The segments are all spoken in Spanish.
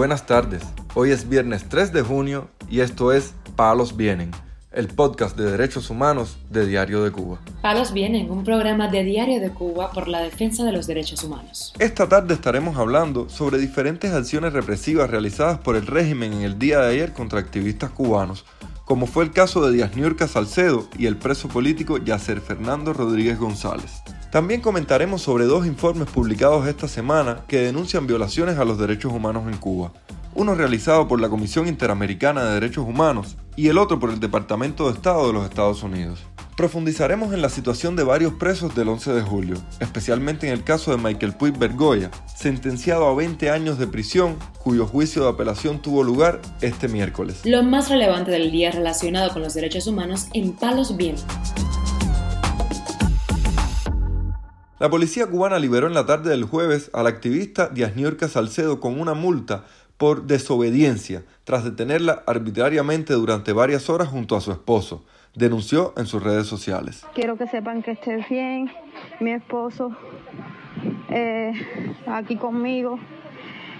Buenas tardes, hoy es viernes 3 de junio y esto es Palos Vienen, el podcast de derechos humanos de Diario de Cuba. Palos Vienen, un programa de Diario de Cuba por la defensa de los derechos humanos. Esta tarde estaremos hablando sobre diferentes acciones represivas realizadas por el régimen en el día de ayer contra activistas cubanos, como fue el caso de Díaz Niurka Salcedo y el preso político Yacer Fernando Rodríguez González. También comentaremos sobre dos informes publicados esta semana que denuncian violaciones a los derechos humanos en Cuba. Uno realizado por la Comisión Interamericana de Derechos Humanos y el otro por el Departamento de Estado de los Estados Unidos. Profundizaremos en la situación de varios presos del 11 de julio, especialmente en el caso de Michael Puig Bergoya, sentenciado a 20 años de prisión, cuyo juicio de apelación tuvo lugar este miércoles. Lo más relevante del día relacionado con los derechos humanos en Palos Vientos. La policía cubana liberó en la tarde del jueves al activista Díaz Niorca Salcedo con una multa por desobediencia tras detenerla arbitrariamente durante varias horas junto a su esposo, denunció en sus redes sociales. Quiero que sepan que esté bien, mi esposo eh, aquí conmigo.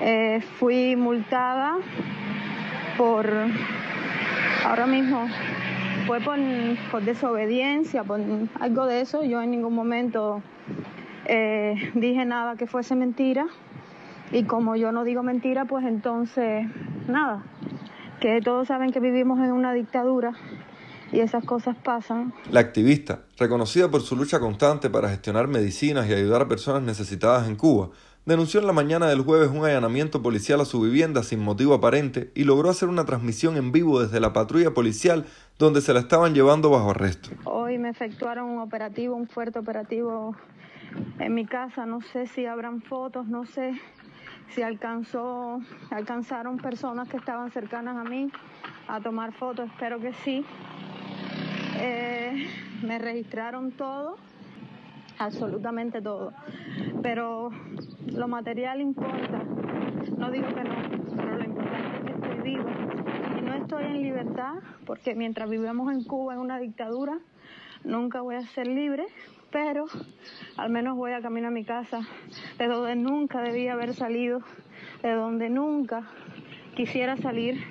Eh, fui multada por, ahora mismo, fue por, por desobediencia, por algo de eso. Yo en ningún momento eh, dije nada que fuese mentira y como yo no digo mentira, pues entonces nada, que todos saben que vivimos en una dictadura y esas cosas pasan. La activista, reconocida por su lucha constante para gestionar medicinas y ayudar a personas necesitadas en Cuba, denunció en la mañana del jueves un allanamiento policial a su vivienda sin motivo aparente y logró hacer una transmisión en vivo desde la patrulla policial donde se la estaban llevando bajo arresto. Hoy me efectuaron un operativo, un fuerte operativo en mi casa. No sé si habrán fotos, no sé si alcanzó, alcanzaron personas que estaban cercanas a mí a tomar fotos. Espero que sí. Eh, me registraron todo, absolutamente todo. Pero lo material importa. No digo que no, pero lo importante es que estoy viva. Y no estoy en libertad, porque mientras vivamos en Cuba en una dictadura, nunca voy a ser libre pero al menos voy a caminar a mi casa, de donde nunca debía haber salido, de donde nunca quisiera salir,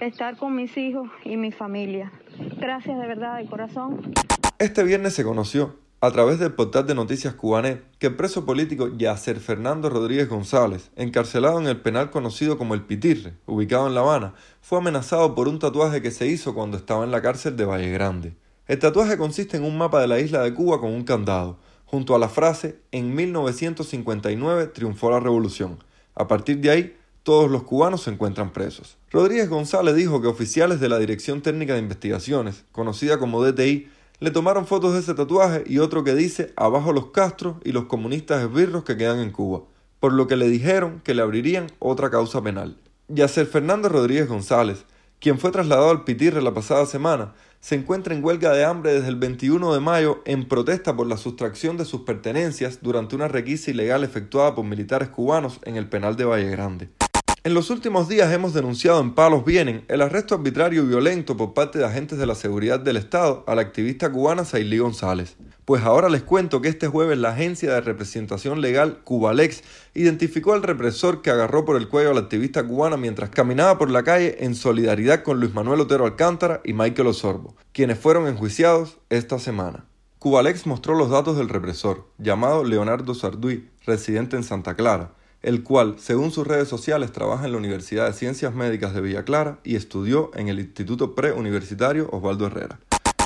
estar con mis hijos y mi familia. Gracias de verdad, de corazón. Este viernes se conoció, a través del portal de noticias cubanet, que el preso político Yacer Fernando Rodríguez González, encarcelado en el penal conocido como El Pitirre, ubicado en La Habana, fue amenazado por un tatuaje que se hizo cuando estaba en la cárcel de Valle Grande. El tatuaje consiste en un mapa de la isla de Cuba con un candado, junto a la frase En 1959 triunfó la revolución. A partir de ahí, todos los cubanos se encuentran presos. Rodríguez González dijo que oficiales de la Dirección Técnica de Investigaciones, conocida como DTI, le tomaron fotos de ese tatuaje y otro que dice Abajo los Castros y los comunistas esbirros que quedan en Cuba, por lo que le dijeron que le abrirían otra causa penal. Yacer Fernando Rodríguez González, quien fue trasladado al Pitirre la pasada semana, se encuentra en huelga de hambre desde el 21 de mayo en protesta por la sustracción de sus pertenencias durante una requisa ilegal efectuada por militares cubanos en el penal de Valle Grande. En los últimos días hemos denunciado en Palos Vienen el arresto arbitrario y violento por parte de agentes de la seguridad del Estado a la activista cubana Sailí González. Pues ahora les cuento que este jueves la agencia de representación legal Cubalex identificó al represor que agarró por el cuello a la activista cubana mientras caminaba por la calle en solidaridad con Luis Manuel Otero Alcántara y Michael Osorbo, quienes fueron enjuiciados esta semana. Cubalex mostró los datos del represor, llamado Leonardo Sarduy, residente en Santa Clara, el cual, según sus redes sociales, trabaja en la Universidad de Ciencias Médicas de Villa Clara y estudió en el Instituto Preuniversitario Osvaldo Herrera.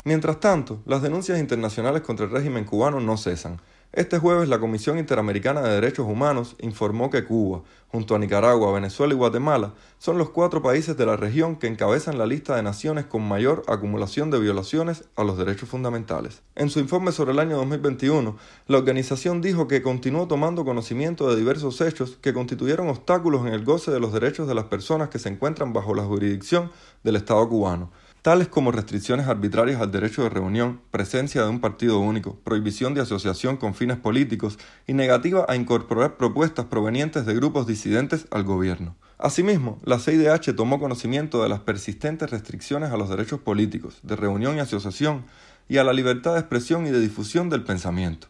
Mientras tanto, las denuncias internacionales contra el régimen cubano no cesan. Este jueves la Comisión Interamericana de Derechos Humanos informó que Cuba, junto a Nicaragua, Venezuela y Guatemala, son los cuatro países de la región que encabezan la lista de naciones con mayor acumulación de violaciones a los derechos fundamentales. En su informe sobre el año 2021, la organización dijo que continuó tomando conocimiento de diversos hechos que constituyeron obstáculos en el goce de los derechos de las personas que se encuentran bajo la jurisdicción del Estado cubano tales como restricciones arbitrarias al derecho de reunión, presencia de un partido único, prohibición de asociación con fines políticos y negativa a incorporar propuestas provenientes de grupos disidentes al gobierno. Asimismo, la CIDH tomó conocimiento de las persistentes restricciones a los derechos políticos, de reunión y asociación, y a la libertad de expresión y de difusión del pensamiento.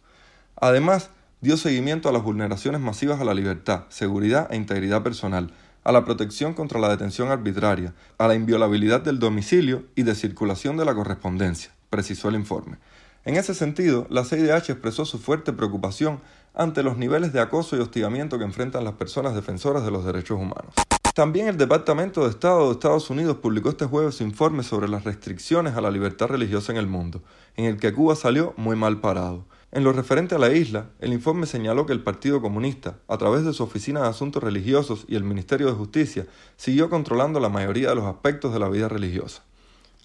Además, dio seguimiento a las vulneraciones masivas a la libertad, seguridad e integridad personal, a la protección contra la detención arbitraria, a la inviolabilidad del domicilio y de circulación de la correspondencia, precisó el informe. En ese sentido, la CIDH expresó su fuerte preocupación ante los niveles de acoso y hostigamiento que enfrentan las personas defensoras de los derechos humanos. También el Departamento de Estado de Estados Unidos publicó este jueves su informe sobre las restricciones a la libertad religiosa en el mundo, en el que Cuba salió muy mal parado. En lo referente a la isla, el informe señaló que el Partido Comunista, a través de su Oficina de Asuntos Religiosos y el Ministerio de Justicia, siguió controlando la mayoría de los aspectos de la vida religiosa.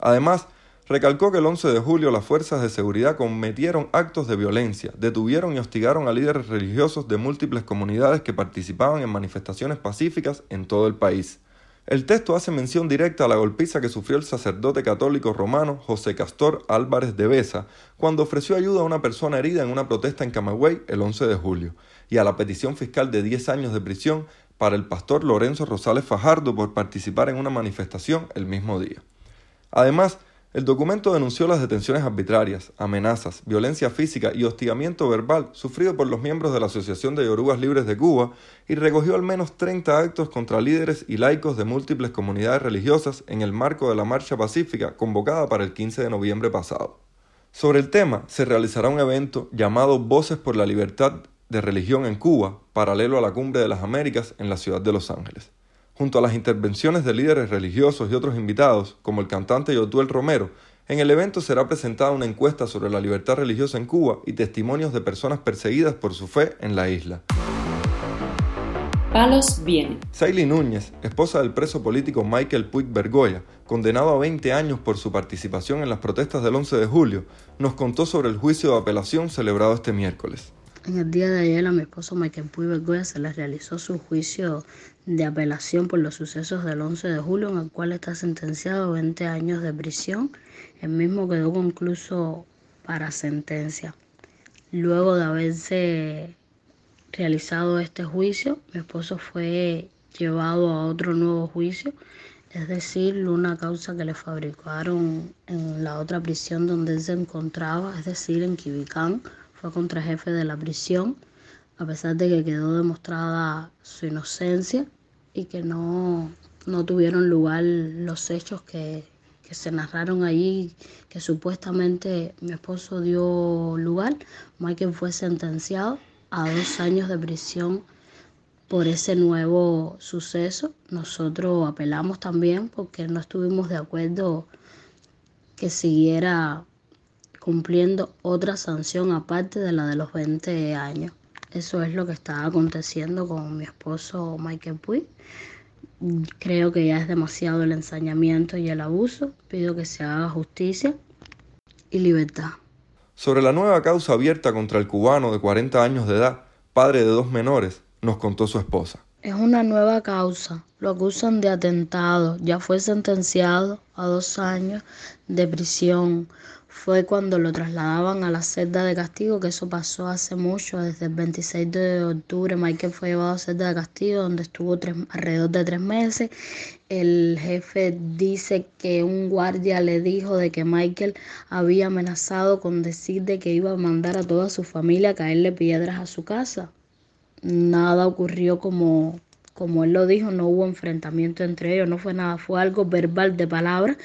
Además, recalcó que el 11 de julio las fuerzas de seguridad cometieron actos de violencia, detuvieron y hostigaron a líderes religiosos de múltiples comunidades que participaban en manifestaciones pacíficas en todo el país. El texto hace mención directa a la golpiza que sufrió el sacerdote católico romano José Castor Álvarez de Besa cuando ofreció ayuda a una persona herida en una protesta en Camagüey el 11 de julio, y a la petición fiscal de 10 años de prisión para el pastor Lorenzo Rosales Fajardo por participar en una manifestación el mismo día. Además, el documento denunció las detenciones arbitrarias, amenazas, violencia física y hostigamiento verbal sufrido por los miembros de la Asociación de Yorugas Libres de Cuba y recogió al menos 30 actos contra líderes y laicos de múltiples comunidades religiosas en el marco de la Marcha Pacífica convocada para el 15 de noviembre pasado. Sobre el tema se realizará un evento llamado Voces por la Libertad de Religión en Cuba, paralelo a la Cumbre de las Américas en la ciudad de Los Ángeles. Junto a las intervenciones de líderes religiosos y otros invitados, como el cantante Yotuel Romero, en el evento será presentada una encuesta sobre la libertad religiosa en Cuba y testimonios de personas perseguidas por su fe en la isla. Palos viene. Saily Núñez, esposa del preso político Michael Puig Bergoya, condenado a 20 años por su participación en las protestas del 11 de julio, nos contó sobre el juicio de apelación celebrado este miércoles. En el día de ayer a mi esposo Michael Puig Bergoya se le realizó su juicio de apelación por los sucesos del 11 de julio, en el cual está sentenciado a 20 años de prisión. El mismo quedó concluso para sentencia. Luego de haberse realizado este juicio, mi esposo fue llevado a otro nuevo juicio, es decir, una causa que le fabricaron en la otra prisión donde él se encontraba, es decir, en Quibicán, fue contra jefe de la prisión, a pesar de que quedó demostrada su inocencia y que no, no tuvieron lugar los hechos que, que se narraron allí, que supuestamente mi esposo dio lugar. Michael fue sentenciado a dos años de prisión por ese nuevo suceso. Nosotros apelamos también porque no estuvimos de acuerdo que siguiera cumpliendo otra sanción aparte de la de los 20 años. Eso es lo que está aconteciendo con mi esposo Michael Puig. Creo que ya es demasiado el ensañamiento y el abuso. Pido que se haga justicia y libertad. Sobre la nueva causa abierta contra el cubano de 40 años de edad, padre de dos menores, nos contó su esposa. Es una nueva causa. Lo acusan de atentado. Ya fue sentenciado a dos años de prisión fue cuando lo trasladaban a la celda de castigo, que eso pasó hace mucho, desde el 26 de octubre. Michael fue llevado a celda de castigo, donde estuvo alrededor de tres meses. El jefe dice que un guardia le dijo de que Michael había amenazado con decir de que iba a mandar a toda su familia a caerle piedras a su casa. Nada ocurrió como como él lo dijo, no hubo enfrentamiento entre ellos, no fue nada, fue algo verbal de palabras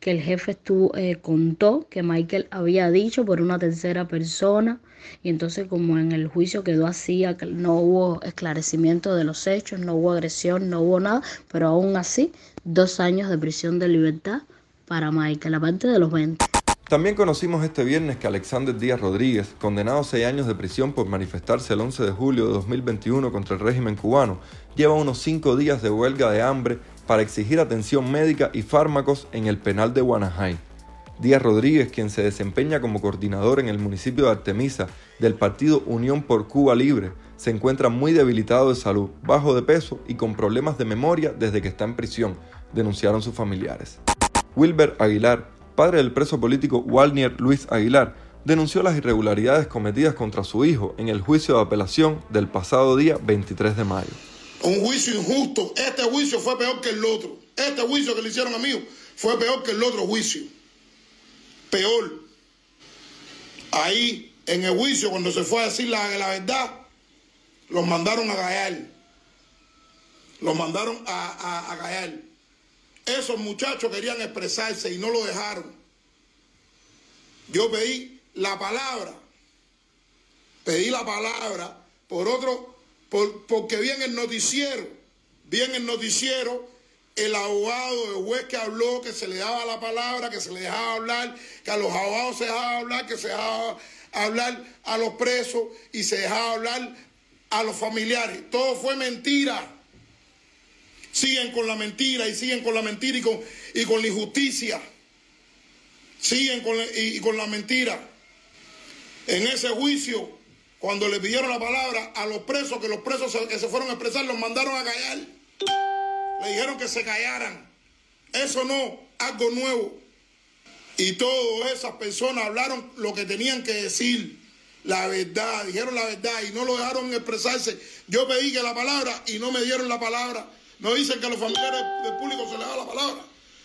que el jefe estuvo, eh, contó que Michael había dicho por una tercera persona y entonces como en el juicio quedó así, no hubo esclarecimiento de los hechos, no hubo agresión, no hubo nada, pero aún así, dos años de prisión de libertad para Michael, aparte de los 20. También conocimos este viernes que Alexander Díaz Rodríguez, condenado a seis años de prisión por manifestarse el 11 de julio de 2021 contra el régimen cubano, lleva unos cinco días de huelga de hambre para exigir atención médica y fármacos en el penal de Guanajay. Díaz Rodríguez, quien se desempeña como coordinador en el municipio de Artemisa del partido Unión por Cuba Libre, se encuentra muy debilitado de salud, bajo de peso y con problemas de memoria desde que está en prisión, denunciaron sus familiares. Wilber Aguilar, padre del preso político Walnier Luis Aguilar, denunció las irregularidades cometidas contra su hijo en el juicio de apelación del pasado día 23 de mayo. Un juicio injusto. Este juicio fue peor que el otro. Este juicio que le hicieron a mí fue peor que el otro juicio. Peor. Ahí, en el juicio, cuando se fue a decir la, la verdad, los mandaron a callar. Los mandaron a, a, callar. Esos muchachos querían expresarse y no lo dejaron. Yo pedí la palabra. Pedí la palabra por otro, por, porque vi en el noticiero, vi en el noticiero el abogado, el juez que habló, que se le daba la palabra, que se le dejaba hablar, que a los abogados se dejaba hablar, que se dejaba hablar a los presos y se dejaba hablar a los familiares. Todo fue mentira. Siguen con la mentira y siguen con la mentira y con, y con la injusticia. Siguen con y, con la mentira. En ese juicio, cuando le pidieron la palabra a los presos, que los presos que se fueron a expresar, los mandaron a callar. Le dijeron que se callaran. Eso no, algo nuevo. Y todas esas personas hablaron lo que tenían que decir, la verdad, dijeron la verdad y no lo dejaron expresarse. Yo pedí que la palabra y no me dieron la palabra. No dicen que los familiares del público se les da la palabra.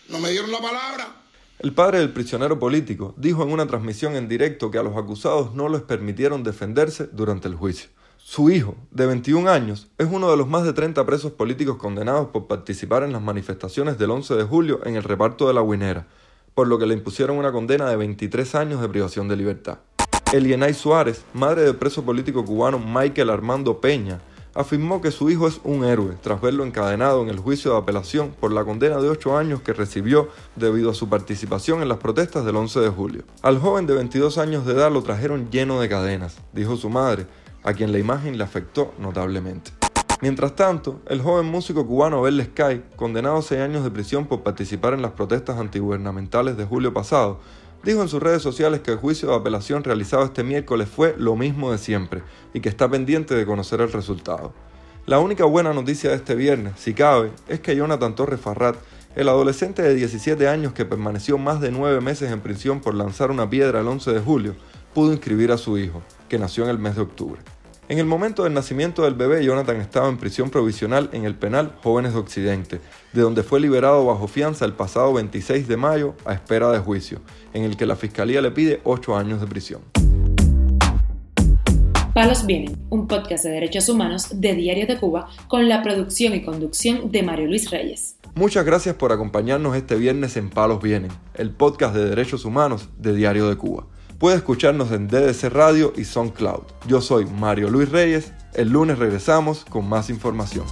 No me dieron la palabra. El padre del prisionero político dijo en una transmisión en directo que a los acusados no les permitieron defenderse durante el juicio. Su hijo, de 21 años, es uno de los más de 30 presos políticos condenados por participar en las manifestaciones del 11 de julio en el reparto de la Guinera, por lo que le impusieron una condena de 23 años de privación de libertad. Elienay Suárez, madre del preso político cubano Michael Armando Peña, afirmó que su hijo es un héroe tras verlo encadenado en el juicio de apelación por la condena de 8 años que recibió debido a su participación en las protestas del 11 de julio. Al joven de 22 años de edad lo trajeron lleno de cadenas, dijo su madre, a quien la imagen le afectó notablemente. Mientras tanto, el joven músico cubano Bel Sky, condenado a 6 años de prisión por participar en las protestas antigubernamentales de julio pasado, dijo en sus redes sociales que el juicio de apelación realizado este miércoles fue lo mismo de siempre y que está pendiente de conocer el resultado. La única buena noticia de este viernes, si cabe, es que Jonathan Torres Farrat, el adolescente de 17 años que permaneció más de 9 meses en prisión por lanzar una piedra el 11 de julio, pudo inscribir a su hijo, que nació en el mes de octubre. En el momento del nacimiento del bebé, Jonathan estaba en prisión provisional en el penal Jóvenes de Occidente, de donde fue liberado bajo fianza el pasado 26 de mayo a espera de juicio, en el que la fiscalía le pide 8 años de prisión. Palos Vienen, un podcast de derechos humanos de Diario de Cuba con la producción y conducción de Mario Luis Reyes. Muchas gracias por acompañarnos este viernes en Palos Vienen, el podcast de derechos humanos de Diario de Cuba. Puede escucharnos en DDC Radio y SoundCloud. Yo soy Mario Luis Reyes. El lunes regresamos con más información.